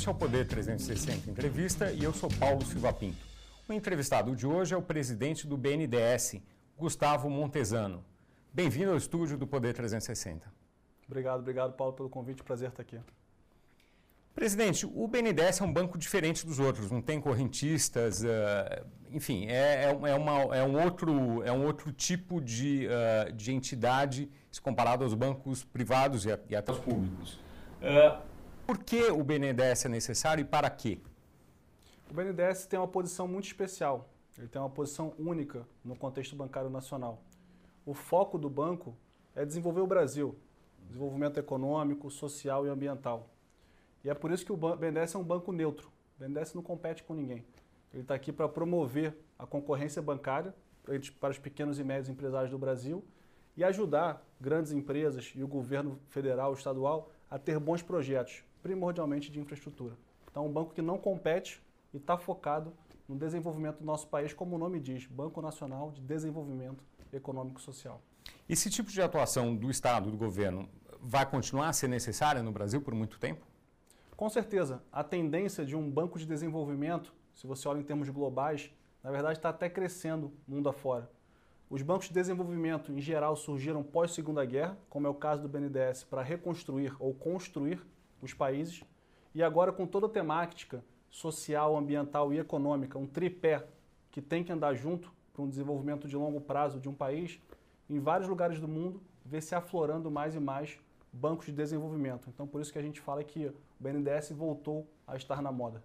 Este é o Poder 360 Entrevista e eu sou Paulo Silva Pinto. O entrevistado de hoje é o presidente do BNDES, Gustavo Montesano. Bem-vindo ao estúdio do Poder 360. Obrigado, obrigado, Paulo, pelo convite. Prazer estar aqui. Presidente, o BNDES é um banco diferente dos outros, não tem correntistas, uh, enfim, é, é, é, uma, é, um outro, é um outro tipo de, uh, de entidade se comparado aos bancos privados e, a, e até os públicos. Uh, por que o BNDES é necessário e para quê? O BNDES tem uma posição muito especial, ele tem uma posição única no contexto bancário nacional. O foco do banco é desenvolver o Brasil, desenvolvimento econômico, social e ambiental. E é por isso que o BNDES é um banco neutro. O BNDES não compete com ninguém. Ele está aqui para promover a concorrência bancária para os pequenos e médios empresários do Brasil e ajudar grandes empresas e o governo federal, estadual a ter bons projetos, primordialmente de infraestrutura. Então, um banco que não compete e está focado no desenvolvimento do nosso país, como o nome diz, Banco Nacional de Desenvolvimento Econômico e Social. Esse tipo de atuação do Estado, do governo, vai continuar a ser necessária no Brasil por muito tempo? Com certeza, a tendência de um banco de desenvolvimento, se você olha em termos globais, na verdade está até crescendo mundo afora. Os bancos de desenvolvimento, em geral, surgiram pós-Segunda Guerra, como é o caso do BNDES, para reconstruir ou construir os países. E agora, com toda a temática social, ambiental e econômica, um tripé que tem que andar junto para um desenvolvimento de longo prazo de um país, em vários lugares do mundo, vê se aflorando mais e mais bancos de desenvolvimento. Então, por isso que a gente fala que o BNDES voltou a estar na moda.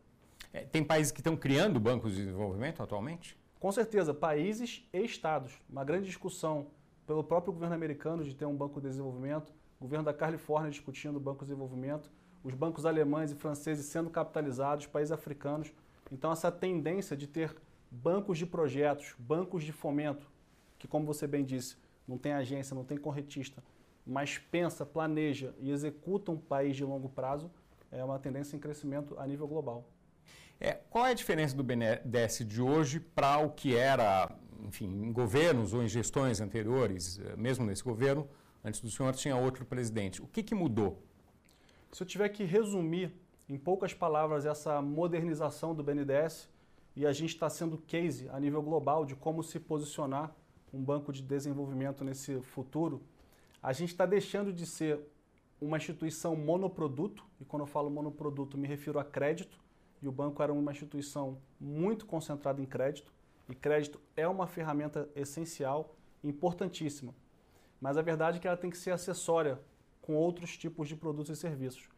É, tem países que estão criando bancos de desenvolvimento atualmente? Com certeza, países e estados. Uma grande discussão pelo próprio governo americano de ter um banco de desenvolvimento, o governo da Califórnia discutindo o banco de desenvolvimento, os bancos alemães e franceses sendo capitalizados, países africanos. Então, essa tendência de ter bancos de projetos, bancos de fomento, que, como você bem disse, não tem agência, não tem corretista, mas pensa, planeja e executa um país de longo prazo, é uma tendência em crescimento a nível global. É, qual é a diferença do BNDES de hoje para o que era, enfim, em governos ou em gestões anteriores, eh, mesmo nesse governo, antes do senhor tinha outro presidente. O que, que mudou? Se eu tiver que resumir em poucas palavras essa modernização do BNDES, e a gente está sendo case a nível global de como se posicionar um banco de desenvolvimento nesse futuro, a gente está deixando de ser uma instituição monoproduto, e quando eu falo monoproduto me refiro a crédito, e o banco era uma instituição muito concentrada em crédito, e crédito é uma ferramenta essencial, importantíssima. Mas a verdade é que ela tem que ser acessória com outros tipos de produtos e serviços.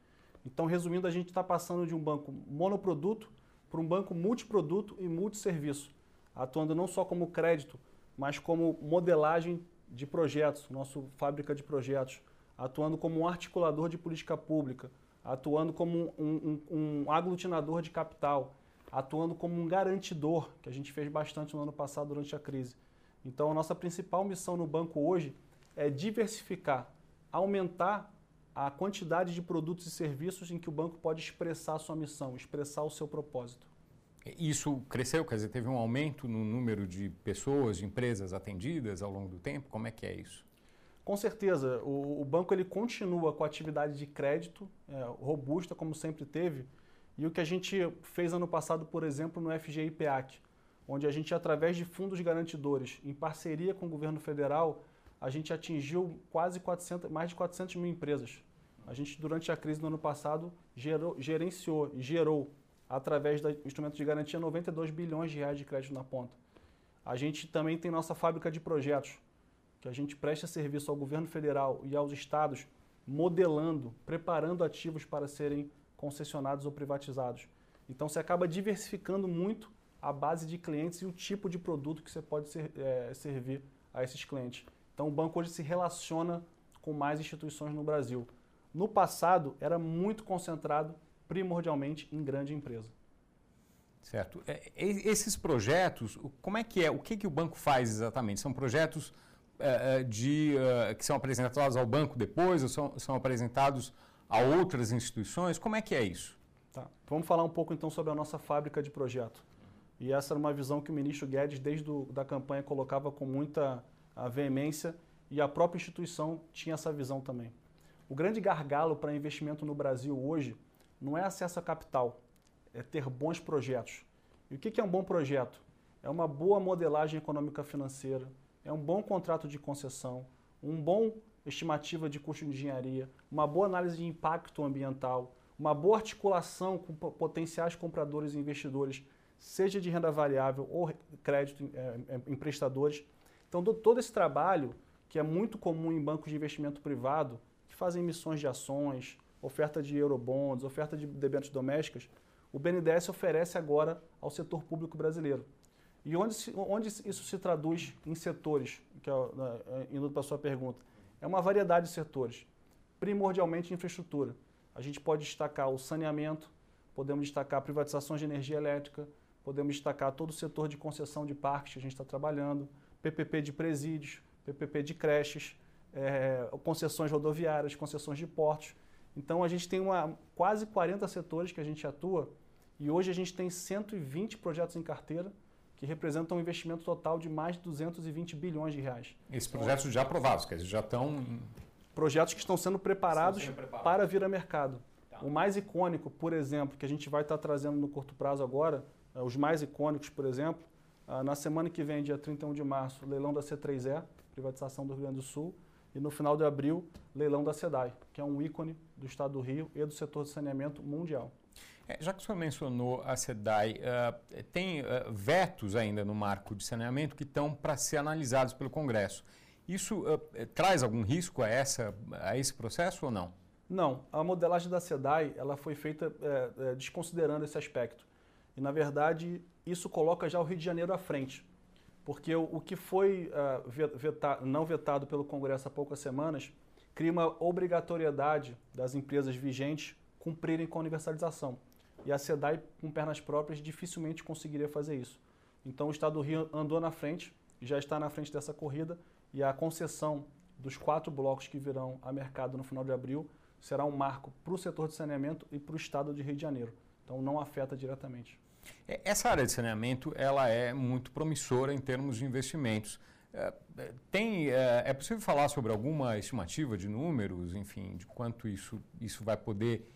Então, resumindo, a gente está passando de um banco monoproduto para um banco multiproduto e multisserviço, atuando não só como crédito, mas como modelagem de projetos, nosso fábrica de projetos, atuando como um articulador de política pública, atuando como um, um, um aglutinador de capital, atuando como um garantidor, que a gente fez bastante no ano passado durante a crise. Então, a nossa principal missão no banco hoje é diversificar, aumentar a quantidade de produtos e serviços em que o banco pode expressar a sua missão, expressar o seu propósito. Isso cresceu, quer dizer, teve um aumento no número de pessoas, de empresas atendidas ao longo do tempo? Como é que é isso? Com certeza, o, o banco ele continua com a atividade de crédito é, robusta, como sempre teve, e o que a gente fez ano passado, por exemplo, no FGI PEAC, onde a gente, através de fundos garantidores, em parceria com o governo federal, a gente atingiu quase 400, mais de 400 mil empresas. A gente, durante a crise do ano passado, gerou, gerenciou gerou através do instrumento de garantia, 92 bilhões de reais de crédito na ponta. A gente também tem nossa fábrica de projetos, que a gente presta serviço ao governo federal e aos estados, modelando, preparando ativos para serem concessionados ou privatizados. Então você acaba diversificando muito a base de clientes e o tipo de produto que você pode ser, é, servir a esses clientes. Então o banco hoje se relaciona com mais instituições no Brasil. No passado era muito concentrado primordialmente em grande empresa. Certo. É, esses projetos, como é que é? O que, que o banco faz exatamente? São projetos é, é, de, que são apresentados ao banco depois ou são, são apresentados a outras instituições? Como é que é isso? Tá. Vamos falar um pouco então sobre a nossa fábrica de projeto. E essa era uma visão que o ministro Guedes, desde a da campanha, colocava com muita veemência e a própria instituição tinha essa visão também. O grande gargalo para investimento no Brasil hoje não é acesso a capital, é ter bons projetos. E o que é um bom projeto? É uma boa modelagem econômica financeira, é um bom contrato de concessão, um bom estimativa de custo de engenharia, uma boa análise de impacto ambiental, uma boa articulação com potenciais compradores e investidores, seja de renda variável ou crédito é, emprestadores. Então, todo esse trabalho, que é muito comum em bancos de investimento privado, que fazem emissões de ações, oferta de eurobonds, oferta de debêntures domésticas, o BNDES oferece agora ao setor público brasileiro. E onde, onde isso se traduz em setores, que é, é, indo para a sua pergunta? É uma variedade de setores, primordialmente infraestrutura. A gente pode destacar o saneamento, podemos destacar privatizações de energia elétrica, podemos destacar todo o setor de concessão de parques que a gente está trabalhando, PPP de presídios, PPP de creches, é, concessões rodoviárias, concessões de portos. Então a gente tem uma, quase 40 setores que a gente atua e hoje a gente tem 120 projetos em carteira que representam um investimento total de mais de 220 bilhões de reais. Esses projetos já aprovados, quer dizer, já estão... Projetos que estão sendo preparados, estão sendo preparados. para vir a mercado. Tá. O mais icônico, por exemplo, que a gente vai estar trazendo no curto prazo agora, eh, os mais icônicos, por exemplo, ah, na semana que vem, dia 31 de março, leilão da C3E, privatização do Rio Grande do Sul, e no final de abril, leilão da SEDAI, que é um ícone do estado do Rio e do setor de saneamento mundial. É, já que o senhor mencionou a SEDAI, uh, tem uh, vetos ainda no marco de saneamento que estão para ser analisados pelo Congresso. Isso uh, traz algum risco a, essa, a esse processo ou não? Não. A modelagem da SEDAI ela foi feita é, é, desconsiderando esse aspecto. E, na verdade, isso coloca já o Rio de Janeiro à frente. Porque o, o que foi veta, não vetado pelo Congresso há poucas semanas cria uma obrigatoriedade das empresas vigentes cumprirem com a universalização. E a SEDAI, com pernas próprias, dificilmente conseguiria fazer isso. Então o Estado do Rio andou na frente, já está na frente dessa corrida, e a concessão dos quatro blocos que virão a mercado no final de abril será um marco para o setor de saneamento e para o Estado de Rio de Janeiro. Então não afeta diretamente. É, essa área de saneamento ela é muito promissora em termos de investimentos. É, tem, é, é possível falar sobre alguma estimativa de números, enfim, de quanto isso, isso vai poder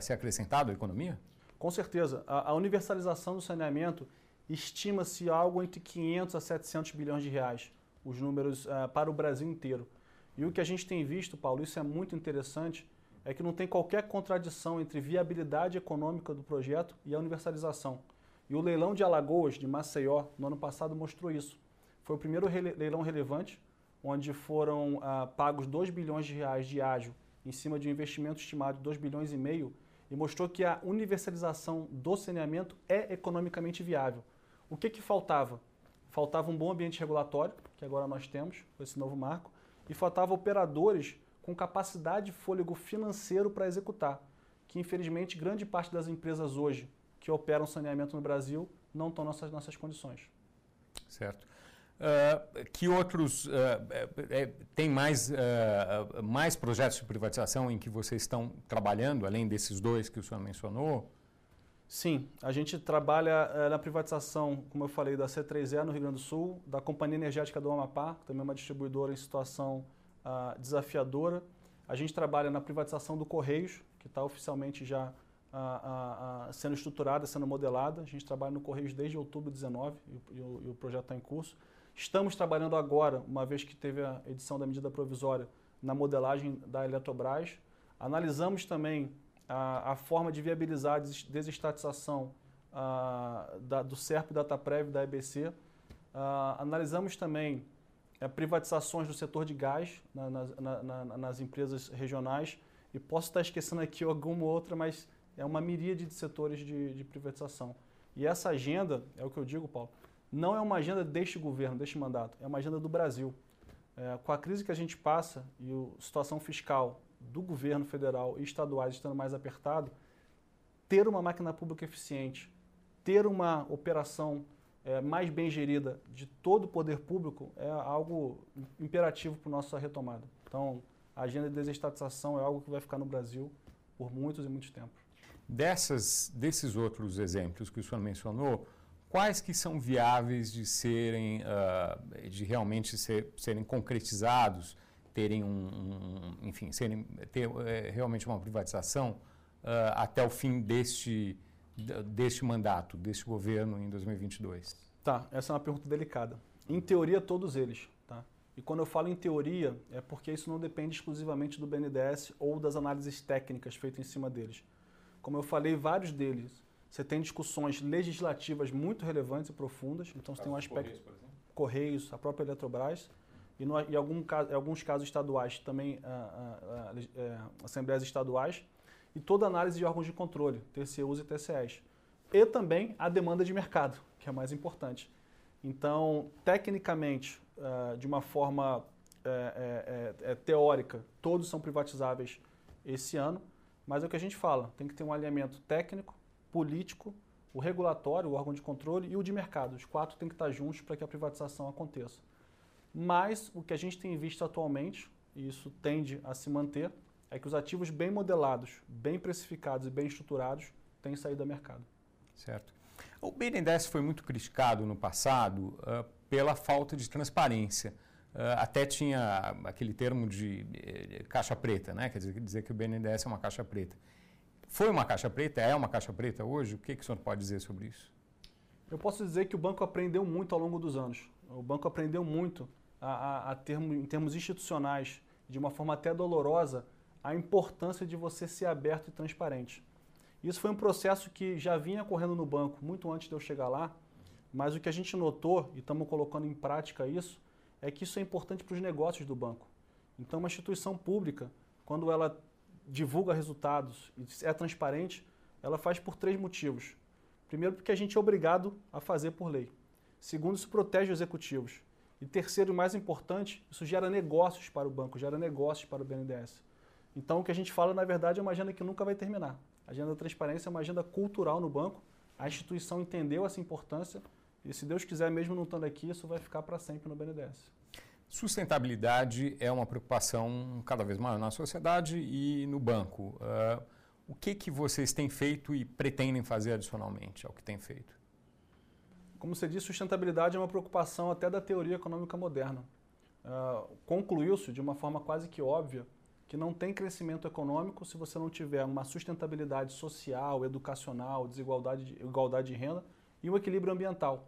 ser acrescentado à economia? Com certeza. A, universalização do saneamento estima-se algo entre 500 a 700 bilhões de reais, os números para o Brasil inteiro. E o que a gente tem visto, Paulo, isso é muito interessante, é que não tem qualquer contradição entre viabilidade econômica do projeto e a universalização. E o leilão de Alagoas, de Maceió, no ano passado mostrou isso. Foi o primeiro leilão relevante, onde foram ah, pagos 2 bilhões de reais de ágio em cima de um investimento estimado de 2 bilhões e meio e mostrou que a universalização do saneamento é economicamente viável. O que, que faltava? Faltava um bom ambiente regulatório, que agora nós temos com esse novo marco, e faltava operadores com capacidade e fôlego financeiro para executar, que infelizmente grande parte das empresas hoje que operam saneamento no Brasil não estão nessas nossas condições. Certo. Uh, que outros. Uh, tem mais, uh, mais projetos de privatização em que vocês estão trabalhando, além desses dois que o senhor mencionou? Sim, a gente trabalha na privatização, como eu falei, da C3E no Rio Grande do Sul, da Companhia Energética do Amapá, também é uma distribuidora em situação desafiadora. A gente trabalha na privatização do Correios, que está oficialmente já sendo estruturada, sendo modelada. A gente trabalha no Correios desde outubro de 2019 e, e, e o projeto está em curso. Estamos trabalhando agora, uma vez que teve a edição da medida provisória, na modelagem da Eletrobras. Analisamos também a, a forma de viabilizar a desestatização a, da, do SERP, Dataprev e da EBC. A, analisamos também a, privatizações do setor de gás na, na, na, nas empresas regionais. E posso estar esquecendo aqui alguma outra, mas é uma miríade de setores de, de privatização. E essa agenda, é o que eu digo, Paulo, não é uma agenda deste governo, deste mandato, é uma agenda do Brasil. É, com a crise que a gente passa e a situação fiscal do governo federal e estaduais estando mais apertado, ter uma máquina pública eficiente, ter uma operação é, mais bem gerida de todo o poder público é algo imperativo para a nossa retomada. Então, a agenda de desestatização é algo que vai ficar no Brasil por muitos e muitos tempos. Dessas, desses outros exemplos que o senhor mencionou, quais que são viáveis de serem, uh, de realmente ser, serem concretizados, terem um, um enfim, serem, ter é, realmente uma privatização até o fim deste, deste mandato, deste governo em 2022? Tá, essa é uma pergunta delicada. Em teoria, todos eles. Tá? E quando eu falo em teoria, é porque isso não depende exclusivamente do BNDES ou das análises técnicas feitas em cima deles. Como eu falei, vários deles, você tem discussões legislativas muito relevantes e profundas. Então, você tem um aspecto. Correios, Correios, a própria Eletrobras, e no, em, algum, em alguns casos estaduais também a, a, a, assembleias estaduais, e toda análise de órgãos de controle, TCUs e TCEs. E também a demanda de mercado, que é mais importante. Então, tecnicamente, uh, de uma forma é, é, teórica, todos são privatizáveis esse ano, mas é o que a gente fala, tem que ter um alinhamento técnico, político, o regulatório, o órgão de controle e o de mercado. Os quatro têm que estar juntos para que a privatização aconteça. Mas o que a gente tem visto atualmente, e isso tende a se manter, é que os ativos bem modelados, bem precificados e bem estruturados têm saído do mercado. Certo. O BNDES foi muito criticado no passado uh, pela falta de transparência. Uh, até tinha aquele termo de, de, caixa preta, né? quer dizer, dizer que o BNDES é uma caixa preta. Foi uma caixa preta? É uma caixa preta hoje? O que, que o senhor pode dizer sobre isso? Eu posso dizer que o banco aprendeu muito ao longo dos anos. O banco aprendeu muito a, a, a termo, em termos institucionais, de uma forma até dolorosa, a importância de você ser aberto e transparente. Isso foi um processo que já vinha correndo no banco muito antes de eu chegar lá, mas o que a gente notou, e estamos colocando em prática isso, é que isso é importante para os negócios do banco. Então, uma instituição pública, quando ela divulga resultados e é transparente, ela faz por três motivos. Primeiro, porque a gente é obrigado a fazer por lei. Segundo, isso protege os executivos. E terceiro, e mais importante, isso gera negócios para o banco, gera negócios para o BNDES. Então, o que a gente fala, na verdade, é uma agenda que nunca vai terminar. A agenda da transparência é uma agenda cultural no banco. A instituição entendeu essa importância e, se Deus quiser, mesmo não estando aqui, isso vai ficar para sempre no BNDES. Sustentabilidade é uma preocupação cada vez maior na sociedade e no banco. Uh, o que, que vocês têm feito e pretendem fazer adicionalmente ao que têm feito? Como você disse, sustentabilidade é uma preocupação até da teoria econômica moderna. Uh, Concluiu-se de uma forma quase que óbvia que não tem crescimento econômico se você não tiver uma sustentabilidade social, educacional, desigualdade de, igualdade de renda e um equilíbrio ambiental.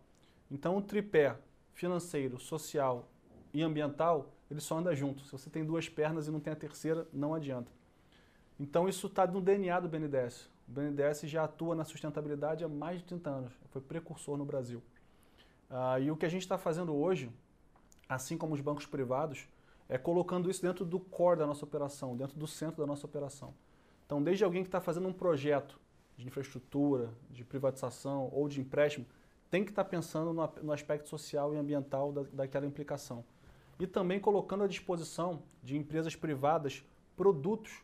Então, o tripé financeiro, social e ambiental, ele só anda junto. Se você tem duas pernas e não tem a terceira, não adianta. Então, isso está no DNA do BNDES. O BNDES já atua na sustentabilidade há mais de 30 anos, foi precursor no Brasil. Ah, e o que a gente está fazendo hoje, assim como os bancos privados, é colocando isso dentro do core da nossa operação, dentro do centro da nossa operação. Então, desde alguém que está fazendo um projeto de infraestrutura, de privatização ou de empréstimo, tem que estar tá pensando no, no, aspecto social e ambiental da, daquela implicação. E também colocando à disposição de empresas privadas produtos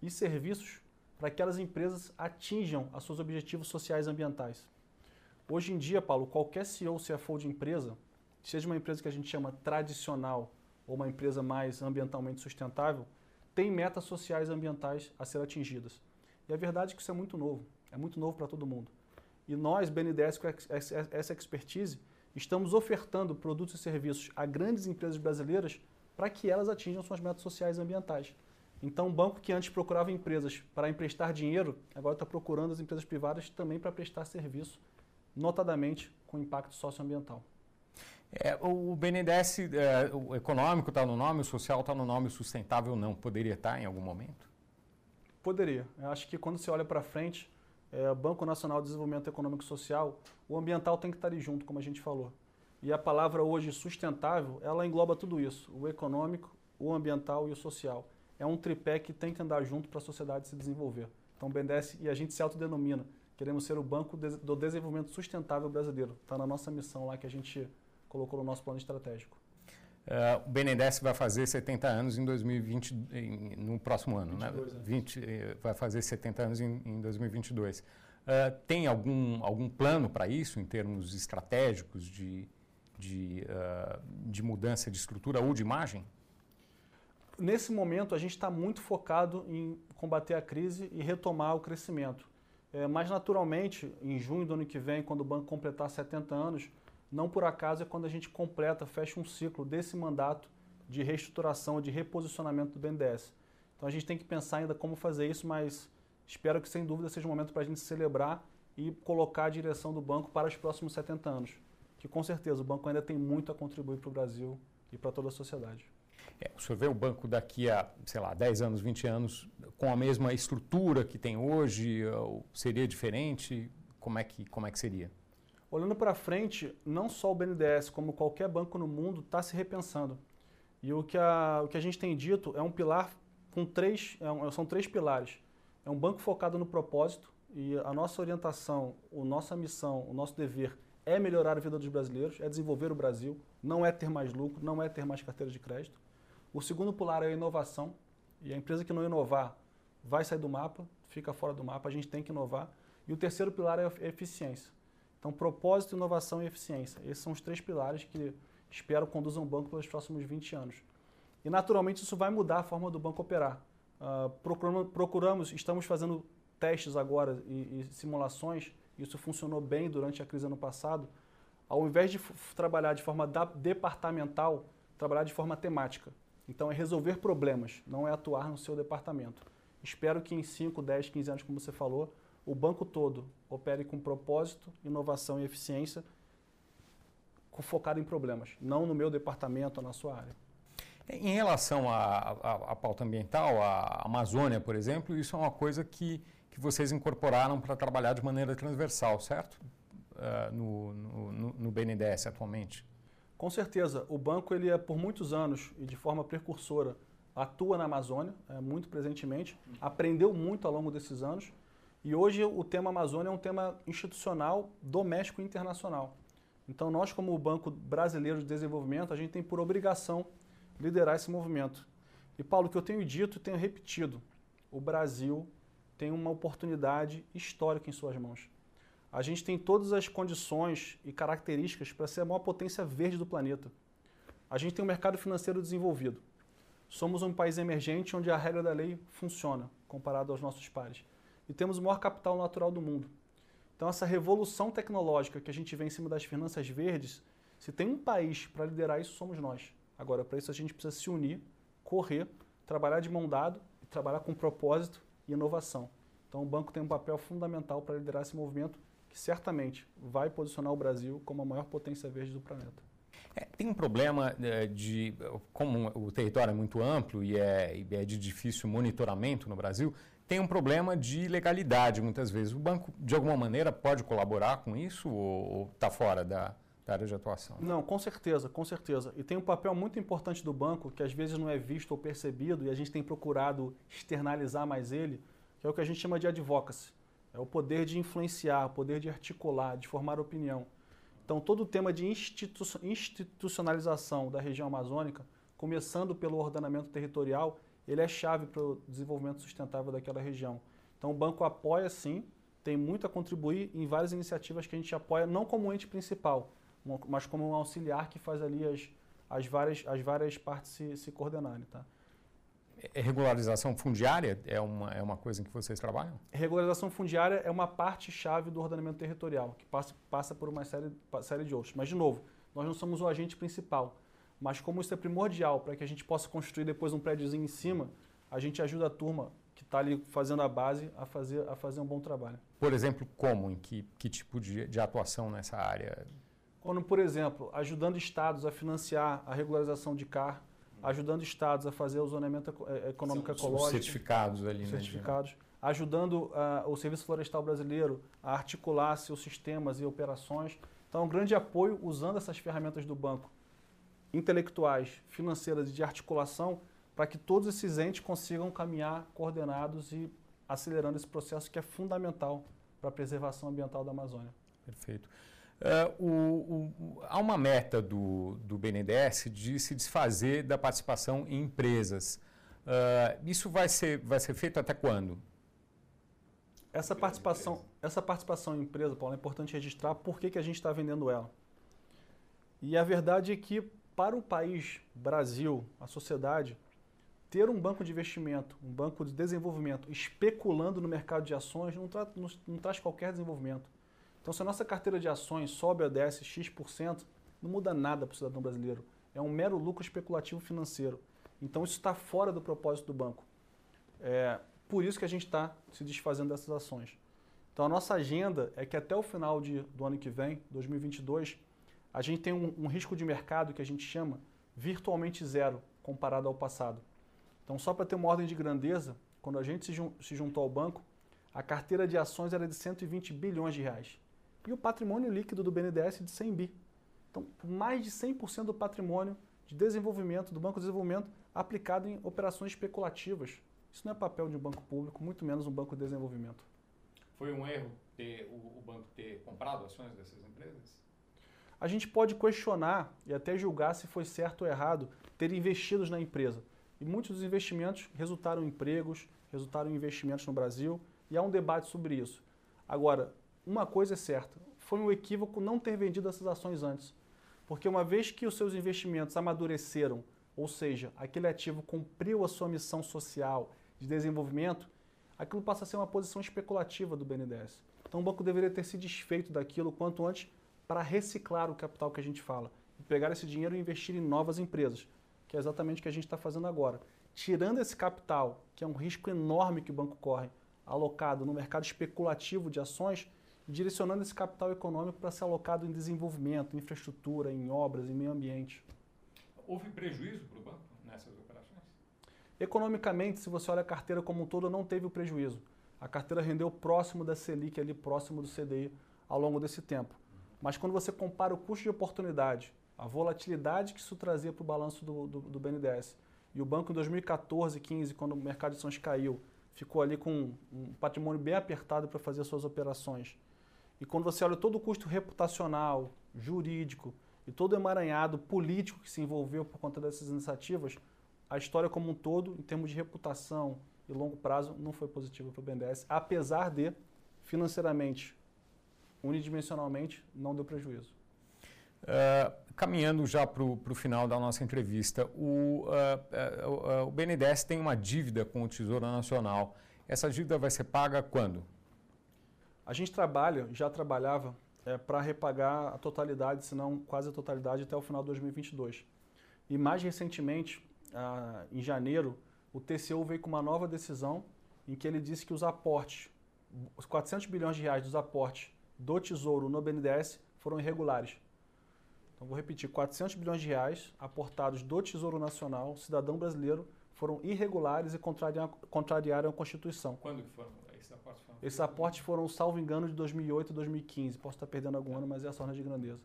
e serviços para que aquelas empresas atinjam os seus objetivos sociais e ambientais. Hoje em dia, Paulo, qualquer CEO ou CFO de empresa, seja uma empresa que a gente chama tradicional ou uma empresa mais ambientalmente sustentável, tem metas sociais ambientais a ser atingidas. E a verdade é que isso é muito novo, é muito novo para todo mundo. E nós, BNDES, com essa expertise, estamos ofertando produtos e serviços a grandes empresas brasileiras para que elas atinjam suas metas sociais ambientais. Então, um banco que antes procurava empresas para emprestar dinheiro, agora está procurando as empresas privadas também para prestar serviço, notadamente com impacto socioambiental. É, o BNDES, é, o econômico está no nome, o social está no nome, o sustentável não. Poderia estar tá em algum momento? Poderia. Eu acho que quando você olha para frente, é, Banco Nacional de Desenvolvimento Econômico e Social, o ambiental tem que estar ali junto, como a gente falou. E a palavra hoje sustentável, ela engloba tudo isso: o econômico, o ambiental e o social. É um tripé que tem que andar junto para a sociedade se desenvolver. Então, o BNDES, e a gente se autodenomina, queremos ser o Banco do Desenvolvimento Sustentável Brasileiro. Está na nossa missão lá que a gente colocou no nosso plano estratégico. Uh, o BNDES vai fazer 70 anos em 2020, em, no próximo ano, 22 né? 20, eh, vai fazer 70 anos em, em 2022. Uh, tem algum, algum plano para isso, em termos estratégicos de, de, uh, de mudança de estrutura ou de imagem? Nesse momento, a gente está muito focado em combater a crise e retomar o crescimento. É, mas, naturalmente, em junho do ano que vem, quando o banco completar 70 anos, não por acaso é quando a gente completa, fecha um ciclo desse mandato de reestruturação, de reposicionamento do BNDES. Então a gente tem que pensar ainda como fazer isso, mas espero que sem dúvida seja um momento para a gente celebrar e colocar a direção do banco para os próximos 70 anos. Que com certeza o banco ainda tem muito a contribuir para o Brasil e para toda a sociedade. É, o senhor vê o banco daqui a, sei lá, 10 anos, 20 anos, com a mesma estrutura que tem hoje? Seria diferente? Como é que, como é que seria? Olhando para frente, não só o BNDES, como qualquer banco no mundo, está se repensando. E o que, a, o que a gente tem dito é um pilar com três, é um, são três pilares. É um banco focado no propósito e a nossa orientação, a nossa missão, o nosso dever é melhorar a vida dos brasileiros, é desenvolver o Brasil, não é ter mais lucro, não é ter mais carteira de crédito. O segundo pilar é a inovação e a empresa que não inovar vai sair do mapa, fica fora do mapa, a gente tem que inovar. E o terceiro pilar é a eficiência. Então, propósito, inovação e eficiência. Esses são os três pilares que espero conduzam o banco pelos próximos 20 anos. E, naturalmente, isso vai mudar a forma do banco operar. Uh, procuramos, procuramos, estamos fazendo testes agora e, e, simulações, isso funcionou bem durante a crise ano passado. Ao invés de trabalhar de forma departamental, trabalhar de forma temática. Então, é resolver problemas, não é atuar no seu departamento. Espero que em 5, 10, 15 anos, como você falou, o banco todo opere com propósito, inovação e eficiência, focado em problemas, não no meu departamento ou na sua área. Em relação à pauta ambiental, a Amazônia, por exemplo, isso é uma coisa que, que vocês incorporaram para trabalhar de maneira transversal, certo? Uh, no, no, no BNDES atualmente. Com certeza. O banco, ele é por muitos anos e de forma precursora, atua na Amazônia, é, muito presentemente, aprendeu muito ao longo desses anos e hoje o tema Amazônia é um tema institucional, doméstico e internacional. Então nós, como Banco Brasileiro de Desenvolvimento, a gente tem por obrigação liderar esse movimento. E Paulo, o que eu tenho dito tenho repetido, o Brasil tem uma oportunidade histórica em suas mãos. A gente tem todas as condições e características para ser a maior potência verde do planeta. A gente tem um mercado financeiro desenvolvido. Somos um país emergente onde a regra da lei funciona comparado aos nossos pares e temos o maior capital natural do mundo. Então, essa revolução tecnológica que a gente vê em cima das finanças verdes, se tem um país para liderar isso, somos nós. Agora, para isso, a gente precisa se unir, correr, trabalhar de mão dado, trabalhar com propósito e inovação. Então, o banco tem um papel fundamental para liderar esse movimento que certamente vai posicionar o Brasil como a maior potência verde do planeta. É, tem um problema é, de, como o território é muito amplo e é, e é de difícil monitoramento no Brasil, tem um problema de legalidade muitas vezes. O banco, de alguma maneira, pode colaborar com isso ou está fora da, da área de atuação? Não, com certeza, com certeza. E tem um papel muito importante do banco que às vezes não é visto ou percebido e a gente tem procurado externalizar mais ele, que é o que a gente chama de advocacy. É o poder de influenciar, o poder de articular, de formar opinião. Então, todo o tema de institucionalização da região amazônica, começando pelo ordenamento territorial, ele é chave para o desenvolvimento sustentável daquela região. Então o banco apoia sim, tem muito a contribuir em várias iniciativas que a gente apoia, não como um ente principal, mas como um auxiliar que faz ali as, as, várias, as várias partes se, se coordenarem. Tá? É, regularização fundiária é uma, é uma coisa em que vocês trabalham? Regularização fundiária é uma parte-chave do ordenamento territorial, que passa, passa por uma série, série de outros. Mas, de novo, nós não somos o agente principal. Mas como isso é primordial para que a gente possa construir depois um prédiozinho em cima, a gente ajuda a turma que está ali fazendo a base a fazer, a fazer um bom trabalho. Por exemplo, como? Em que, que tipo de, de atuação nessa área? Quando, por exemplo, ajudando estados a financiar a regularização de CAR, ajudando estados a fazer o zoneamento eh, econômico São ecológico. certificados ali, certificados, né? Ajudando uh, o Serviço Florestal Brasileiro a articular seus sistemas e operações. Então, um grande apoio usando essas ferramentas do banco intelectuais, financeiras e de articulação para que todos esses entes consigam caminhar coordenados e acelerando esse processo que é fundamental para a preservação ambiental da Amazônia. Perfeito. Uh, o, o, há uma meta do, do BNDES de se desfazer da participação em empresas. Uh, isso vai ser, vai ser feito até quando? Essa participação, essa participação em empresa, Paulo, é importante registrar por que, que a gente está vendendo ela. E a verdade é que para o país Brasil, a sociedade, ter um banco de investimento, um banco de desenvolvimento especulando no mercado de ações não, tra não, não traz qualquer desenvolvimento. Então, se a nossa carteira de ações sobe a desce X%, não muda nada para o cidadão brasileiro. É um mero lucro especulativo financeiro. Então, isso está fora do propósito do banco. É, por isso que a gente está se desfazendo dessas ações. Então a nossa agenda é que até o final de, do ano que vem, 2022, a gente tem um, um risco de mercado que a gente chama virtualmente zero comparado ao passado. Então só para ter uma ordem de grandeza, quando a gente se, jun se juntou ao banco, a carteira de ações era de 120 bilhões de reais. E o patrimônio líquido do BNDES de 100 bi. Então, mais de 100% do patrimônio de desenvolvimento do Banco de Desenvolvimento aplicado em operações especulativas. Isso não é papel de um banco público, muito menos um banco de desenvolvimento. Foi um erro ter, o, o banco ter comprado ações dessas empresas? A gente pode questionar e até julgar se foi certo ou errado ter investidos na empresa. E muitos dos investimentos resultaram em empregos, resultaram em investimentos no Brasil, e há um debate sobre isso. Agora, uma coisa é certa, foi um equívoco não ter vendido essas ações antes. Porque uma vez que os seus investimentos amadureceram, ou seja, aquele ativo cumpriu a sua missão social de desenvolvimento, aquilo passa a ser uma posição especulativa do BNDES. Então o banco deveria ter se desfeito daquilo quanto antes para reciclar o capital que a gente fala. E pegar esse dinheiro e investir em novas empresas, que é exatamente o que a gente está fazendo agora. Tirando esse capital, que é um risco enorme que o banco corre, alocado no mercado especulativo de ações, direcionando esse capital econômico para ser alocado em desenvolvimento, em infraestrutura, em obras, em meio ambiente. Houve prejuízo para o banco nessas operações? Economicamente, se você olha a carteira como um todo, não teve o prejuízo. A carteira rendeu próximo da Selic, ali próximo do CDI, ao longo desse tempo. Mas quando você compara o custo de oportunidade, a volatilidade que isso trazia para o balanço do, do, do BNDES, e o banco em 2014, 15, quando o mercado de ações caiu, ficou ali com um patrimônio bem apertado para fazer suas operações. E quando você olha todo o custo reputacional, jurídico e todo o emaranhado político que se envolveu por conta dessas iniciativas, a história como um todo, em termos de reputação e longo prazo, não foi positiva para o BNDES, apesar de, financeiramente, unidimensionalmente, não deu prejuízo. Uh, caminhando já para o final da nossa entrevista, o, uh, uh, o BNDES tem uma dívida com o Tesouro Nacional. Essa dívida vai ser paga quando? A gente trabalha, já trabalhava, é, para repagar a totalidade, se não quase a totalidade, até o final de 2022. E mais recentemente, ah, em janeiro, o TCU veio com uma nova decisão em que ele disse que os aportes, os 400 bilhões de reais dos aportes do Tesouro no BNDES foram irregulares. Então, vou repetir, 400 bilhões de reais aportados do Tesouro Nacional, cidadão brasileiro, foram irregulares e contrariaram, a Constituição. Quando que foram? Esses aportes foram, salvo engano, de 2008 e 2015. Posso estar perdendo algum ano, mas é a sorte de grandeza.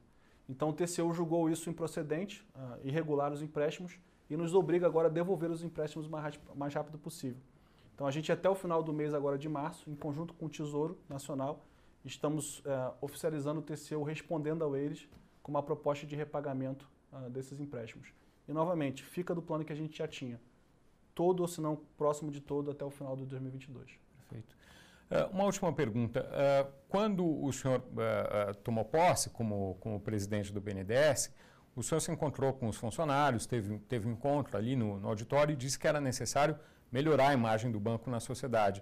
Então o TCU julgou isso improcedente, uh, irregular os empréstimos, e nos obriga agora a devolver os empréstimos o mais, mais rápido possível. Então a gente até o final do mês agora de março, em conjunto com o Tesouro Nacional, estamos uh, oficializando o TCU respondendo ao eles com uma proposta de repagamento uh, desses empréstimos. E novamente, fica do plano que a gente já tinha. Todo ou se não próximo de todo até o final de 2022. Perfeito. Uh, uma última pergunta. Uh, quando o senhor tomou posse como, como presidente do BNDES, o senhor se encontrou com os funcionários, teve, teve um encontro ali no, no auditório e disse que era necessário melhorar a imagem do banco na sociedade.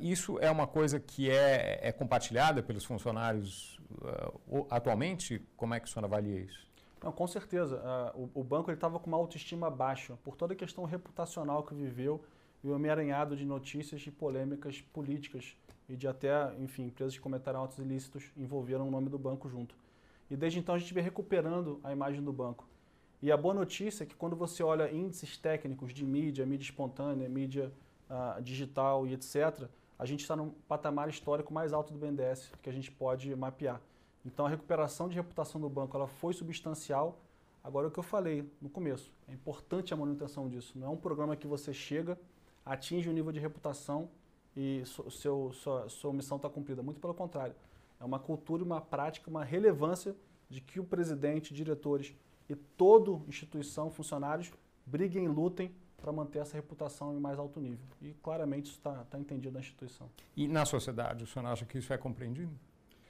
Isso é uma coisa que é, é compartilhada pelos funcionários atualmente? Como é que o senhor avalia isso? Não, com certeza. o, o banco estava com uma autoestima baixa por toda a questão reputacional que viveu e o emaranhado de notícias e polêmicas políticas e de até, enfim, empresas que cometaram atos ilícitos envolveram o nome do banco junto. E desde então a gente vem recuperando a imagem do banco. E a boa notícia é que quando você olha índices técnicos de mídia, mídia espontânea, mídia uh, digital e etc., a gente está num patamar histórico mais alto do BNDES que a gente pode mapear. Então a recuperação de reputação do banco ela foi substancial. Agora o que eu falei no começo, é importante a manutenção disso. Não é um programa que você chega, atinge o um nível de reputação e seu, sua, sua missão está cumprida. Muito pelo contrário. É uma cultura, uma prática, uma relevância de que o presidente, diretores e toda instituição, funcionários, briguem lutem para manter essa reputação em mais alto nível. E claramente isso está tá entendido na instituição. E na sociedade, o senhor acha que isso é compreendido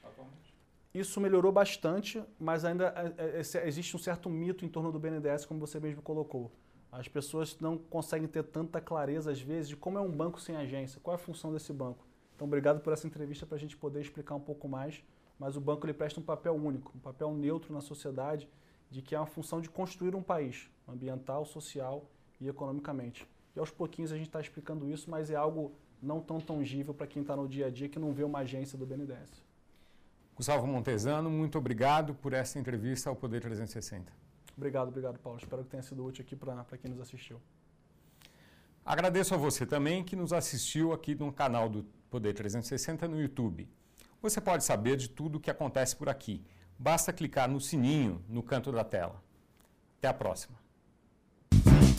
atualmente? Isso melhorou bastante, mas ainda é, é, existe um certo mito em torno do BNDES, como você mesmo colocou. As pessoas não conseguem ter tanta clareza, às vezes, de como é um banco sem agência, qual é a função desse banco. Então, obrigado por essa entrevista para a gente poder explicar um pouco mais. Mas o banco ele presta um papel único, um papel neutro na sociedade, de que é uma função de construir um país, ambiental, social e economicamente. E aos pouquinhos a gente está explicando isso, mas é algo não tão tangível para quem está no dia a dia que não vê uma agência do BNDES. Gustavo Montesano, muito obrigado por essa entrevista ao Poder 360. Obrigado, obrigado, Paulo. Espero que tenha sido útil aqui para quem nos assistiu. Agradeço a você também que nos assistiu aqui no canal do Poder 360 no YouTube. Você pode saber de tudo o que acontece por aqui. Basta clicar no sininho no canto da tela. Até a próxima.